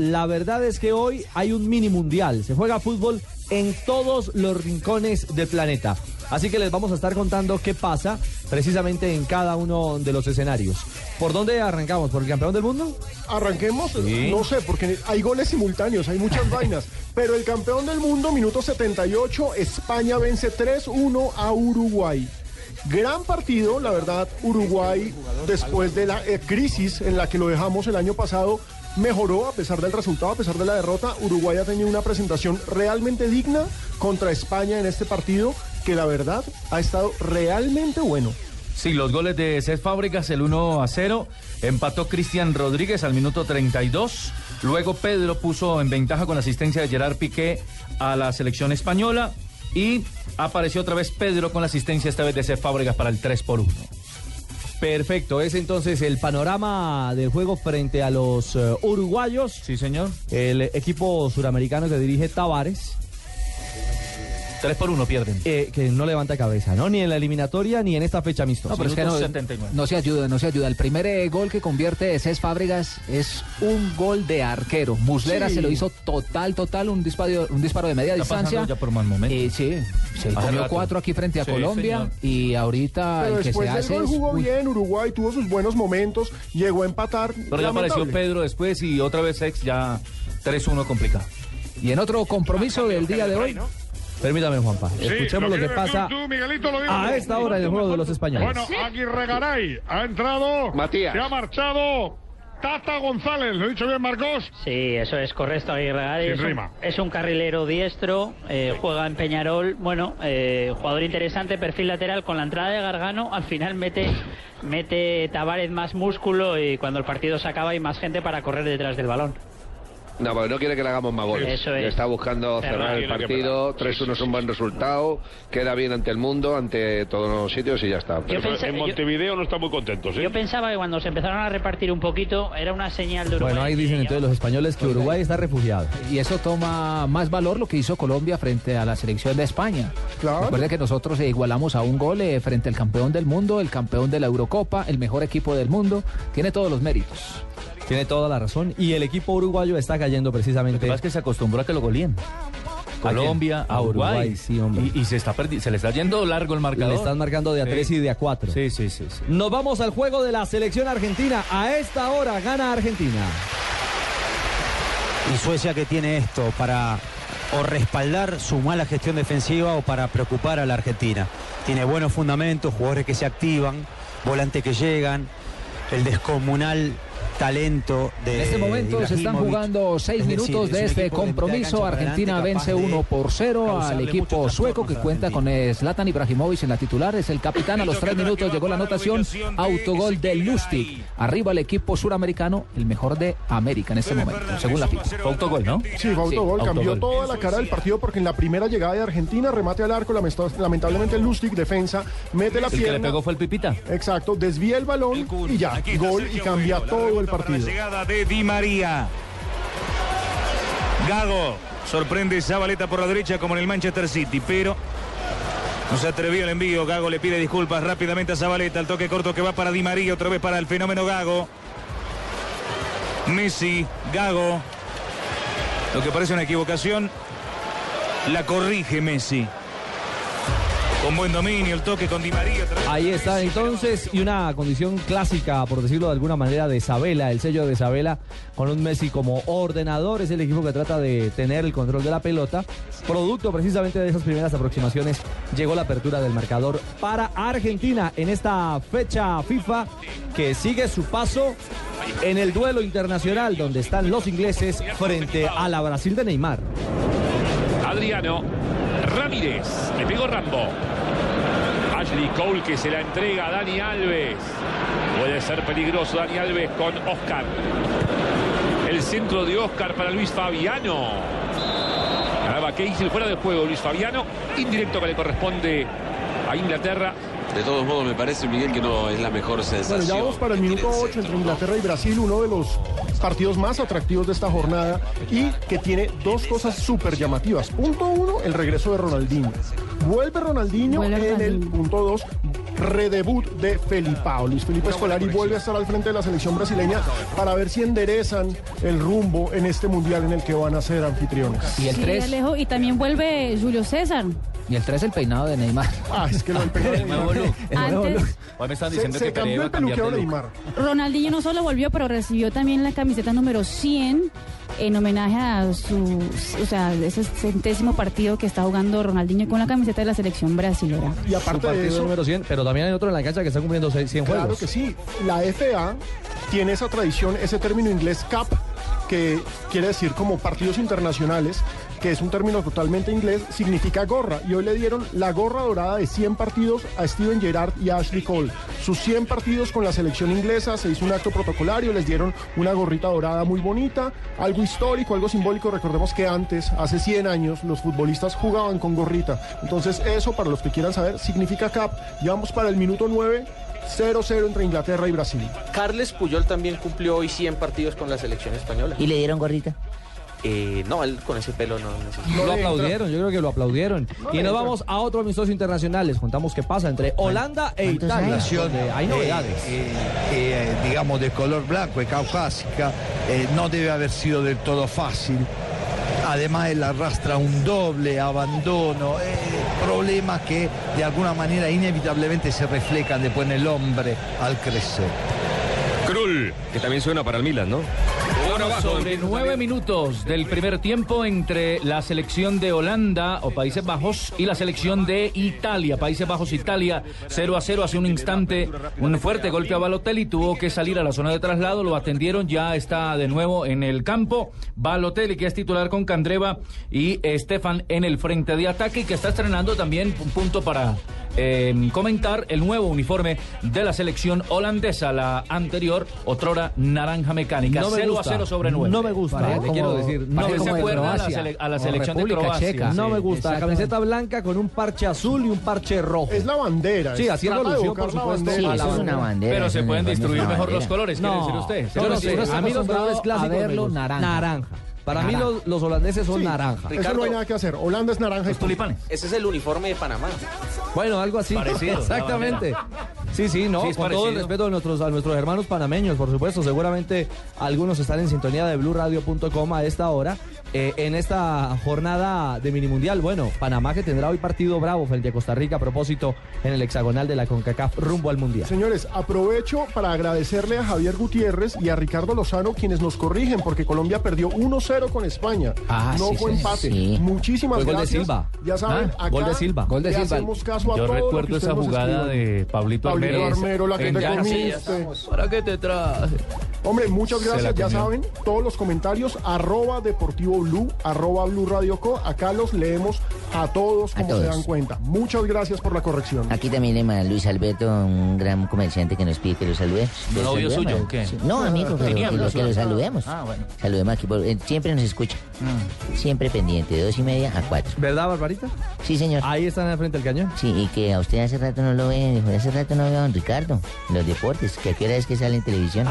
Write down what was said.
la verdad es que hoy hay un mini mundial. Se juega fútbol en todos los rincones del planeta. Así que les vamos a estar contando qué pasa precisamente en cada uno de los escenarios. ¿Por dónde arrancamos? ¿Por el campeón del mundo? Arranquemos, no sé, porque hay goles simultáneos, hay muchas vainas. Pero el campeón del mundo, minuto 78, España vence 3-1 a Uruguay. Gran partido, la verdad, Uruguay, después de la eh, crisis en la que lo dejamos el año pasado, mejoró a pesar del resultado, a pesar de la derrota. Uruguay ha tenido una presentación realmente digna contra España en este partido, que la verdad ha estado realmente bueno. Sí, los goles de Cés Fábricas, el 1 a 0. Empató Cristian Rodríguez al minuto 32. Luego Pedro puso en ventaja con la asistencia de Gerard Piqué a la selección española. Y apareció otra vez Pedro con la asistencia esta vez de Cés Fábricas para el 3 por 1. Perfecto, es entonces el panorama del juego frente a los eh, uruguayos. Sí, señor. El equipo suramericano que dirige Tavares. 3 por 1 pierden. Eh, que no levanta cabeza, ¿no? Ni en la eliminatoria ni en esta fecha amistosa. No, pero es que no, 79. no se ayuda, no se ayuda. El primer eh, gol que convierte Cés Fábregas es un gol de arquero. Muslera Sí. se lo hizo total, total, un disparo, un disparo de media Está distancia. ya por mal momento. Eh, sí, se Hace comió rato. cuatro aquí frente a Sí, Colombia señor. y ahorita Pero el que se después hace gol es... jugó bien, Uruguay tuvo sus buenos momentos, llegó a empatar. Pero ya apareció. Pedro después y otra vez ex ya 3-1 complicado. Y en otro compromiso del día de hoy, Permítame, Juanpa. Escuchemos lo que pasa tú, tú, Miguelito, lo digo a esta hora en el juego de los españoles. Bueno, Aguirre Garay ha entrado. Matías. Se ha marchado. Tata González, ¿lo he dicho bien, Marcos? Sí, eso es correcto, Aguirre Garay. Sin Es es un carrilero diestro, eh, juega en Peñarol. Bueno, eh, jugador interesante, perfil lateral. Con la entrada de Gargano, al final mete, mete Tavares más músculo y cuando el partido se acaba hay más gente para correr detrás del balón. No, porque no quiere que le hagamos más goles. Eso es. Está buscando Cerrar. cerrar el partido. parar. 3-1 es un buen resultado. Queda bien ante el mundo, ante todos los sitios y ya está. Yo pensé- en Montevideo no están muy contentos, ¿eh? Yo pensaba que cuando se empezaron a repartir un poquito era una señal de Uruguay. Bueno, ahí dicen entonces los españoles que Uruguay está refugiado. y eso toma más valor lo que hizo Colombia frente a la selección de España. Claro. Recuerde que nosotros eh, igualamos a un gol eh, frente al campeón del mundo, el campeón de la Eurocopa, el mejor equipo del mundo. Tiene todos los méritos. Tiene toda la razón. Y el equipo uruguayo está cayendo Lo que precisamente. pasa es que se acostumbró a que lo golíen. Colombia, A a Uruguay. Uruguay, sí, hombre. Y, y se, está perdi- se le está yendo largo el marcador. Le están marcando de a Sí. 3 y de a 4. Sí, sí, sí. sí. Nos vamos al juego de la selección argentina. A esta hora gana Argentina. Y Suecia que tiene esto para o respaldar su mala gestión defensiva o para preocupar a la Argentina. Tiene buenos fundamentos, jugadores que se activan, volantes que llegan, el descomunal talento de En este momento se están jugando seis Es decir, minutos es de este de compromiso. Argentina adelante, vence capaz de 1 por 0 al equipo sueco que cuenta con Zlatan Ibrahimovic en la titular. Es el capitán a los tres minutos. Llegó la anotación. Autogol de Lustig. Arriba el equipo suramericano, el mejor de América en este momento, según la FIFA. Fue autogol, ¿no? Sí, fue Sí, autogol, cambió autogol. toda la cara del partido porque en la primera llegada de Argentina, remate al arco, lamentablemente Lustig, defensa, mete la El que le pierna. pegó fue el Pipita. Exacto, desvía el balón y ya, gol y cambia todo el partido. llegada de Di María. Gago sorprende Zabaleta por la derecha como en el Manchester City, pero no se atrevió el envío. Gago le pide disculpas rápidamente a Zabaleta. El toque corto que va para Di María, otra vez para el fenómeno Gago. Messi, Gago. Lo que parece una equivocación, la corrige Messi. Con buen dominio, el toque con Di María. Ahí está entonces, y una condición clásica, por decirlo de alguna manera, de Sabela, el sello de Sabela, con un Messi como ordenador, es el equipo que trata de tener el control de la pelota. Producto precisamente de esas primeras aproximaciones, llegó la apertura del marcador para Argentina en esta fecha FIFA que sigue su paso en el duelo internacional donde están los ingleses frente a la Brasil de Neymar. Adriano Ramírez. Le pegó Rambo. Ashley Cole que se la entrega a Dani Alves. Puede ser peligroso Dani Alves con Oscar. El centro de Oscar para Luis Fabiano. Ganaba Casey fuera del juego Luis Fabiano. Indirecto que le corresponde a Inglaterra. De todos modos, me parece, Miguel, que no es la mejor Bueno, sensación. ya vamos para el minuto 8 entre Inglaterra y Brasil, uno de los partidos más atractivos de esta jornada y que tiene dos cosas súper llamativas. Punto uno, el regreso de Ronaldinho. Vuelve Ronaldinho Vuelve en el punto 2. redebut de Felipao. Luis Felipe Scolari vuelve a estar al frente de la selección brasileña para ver si enderezan el rumbo en este mundial en el que van a ser anfitriones. Y el Sí, 3. Alejo, y también vuelve Julio César. Y el 3 el peinado de Neymar. Ah, es que lo del peinado de Neymar. Antes, Hoy me están Se, diciendo se que Pereira cambió iba el a cambiar peluqueo de de look. Neymar. Ronaldinho no solo volvió, pero recibió también la camiseta número 100 en homenaje a su, o sea, ese centésimo partido que está jugando Ronaldinho con la camiseta de la selección brasilera. Y Su aparte de partido eso, número 100, pero también hay otro en la cancha que está cumpliendo 100 Claro juegos. que sí. La FA tiene esa tradición, ese término inglés CAP, que quiere decir como partidos internacionales, que es un término totalmente inglés, significa gorra. Y hoy le dieron la gorra dorada de 100 partidos a Steven Gerrard y a Ashley Cole. Sus 100 partidos con la selección inglesa, se hizo un acto protocolario, les dieron una gorrita dorada muy bonita, algo histórico, algo simbólico. Recordemos que antes, hace 100 años, los futbolistas jugaban con gorrita. Entonces eso, para los que quieran saber, significa CAP. Llevamos para el minuto 9. 0-0 entre Inglaterra y Brasil. Carles Puyol también cumplió hoy 100 partidos con la selección española. ¿Y le dieron gorrita? Eh, no, él con ese pelo no necesita. Lo aplaudieron, yo creo que lo aplaudieron. y nos vamos a otro amistoso internacional. Les contamos qué pasa entre Holanda e Italia. donde hay novedades. Eh, eh, digamos, de color blanco y caucásica, eh, no debe haber sido del todo fácil. Además, él arrastra un doble abandono, eh, problemas que de alguna manera inevitablemente se reflejan después en el hombre al crecer. Krul, que también suena para el Milan, ¿no? Sobre nueve minutos del primer tiempo entre la selección de Holanda o Países Bajos y la selección de Italia. Países Bajos, Italia, 0 a 0. Hace un instante, un fuerte golpe a Balotelli. Tuvo que salir a la zona de traslado. Lo atendieron. Ya está de nuevo en el campo. Balotelli, que es titular con Candreva y Estefan en el frente de ataque y que está estrenando también un punto para eh, comentar el nuevo uniforme de la selección holandesa. La anterior, otrora naranja mecánica. No me 0 a gusta. 0 sobre 9. No me gusta, Parece le como- quiero decir. No me se gusta. acuerda a la, a la selección de República Croacia. Checa. No me gusta. La camiseta blanca con un parche azul y un parche rojo. Es la bandera. Sí, es- haciendo de alusión, por supuesto. eso es una bandera. Pero se pueden distribuir mejor los colores, quiere decir usted. yo no Sí, sé. sí. A mí los colores clásicos verlo. Naranja. Para mí los, los holandeses son Sí, naranja. Eso no hay nada que hacer. Holanda es naranja. y punto. Tulipanes. Ese es el uniforme de Panamá. Bueno, algo así. Parecido, Exactamente. Sí, sí, no, Sí, con todo el respeto a nuestros, a nuestros hermanos panameños, por supuesto. Seguramente algunos están en sintonía de blurradio.com a esta hora. Eh, en esta jornada de mini mundial, bueno, Panamá que tendrá hoy partido bravo frente a Costa Rica a propósito en el hexagonal de la CONCACAF rumbo al mundial. Señores, aprovecho para agradecerle a Javier Gutiérrez y a Ricardo Lozano quienes nos corrigen porque Colombia perdió 1-0 con España. Ah, no sí, fue sí, empate. sí. Muchísimas Fue gol de gracias. Silva. Ya saben, Ah, acá gol de Silva. Gol de Silva. hacemos caso a Yo todo recuerdo esa jugada de Pablito Pablito Armero. Armero, la que te comiste. ¿Para qué te traje? Hombre, muchas gracias. Ya saben, todos los comentarios, arroba Deportivo Blue, arroba Blue Radio Co. Acá los leemos a todos como se todos. dan cuenta. Muchas gracias por la corrección. Aquí también le manda Luis Alberto, un gran comerciante que nos pide que lo salude. ¿Un Lo novio suyo o qué? Sí. No, amigo, pero que lo, que lo saludemos. Ah, bueno. Saludemos aquí, por- eh, siempre nos escucha. Siempre pendiente, de dos y media a cuatro. ¿Verdad, Barbarita? Sí, señor. Ahí están al frente del cañón. Sí, y que a usted hace rato no lo ve, hace rato no veo a don Ricardo, los deportes, que a qué hora es que sale en televisión.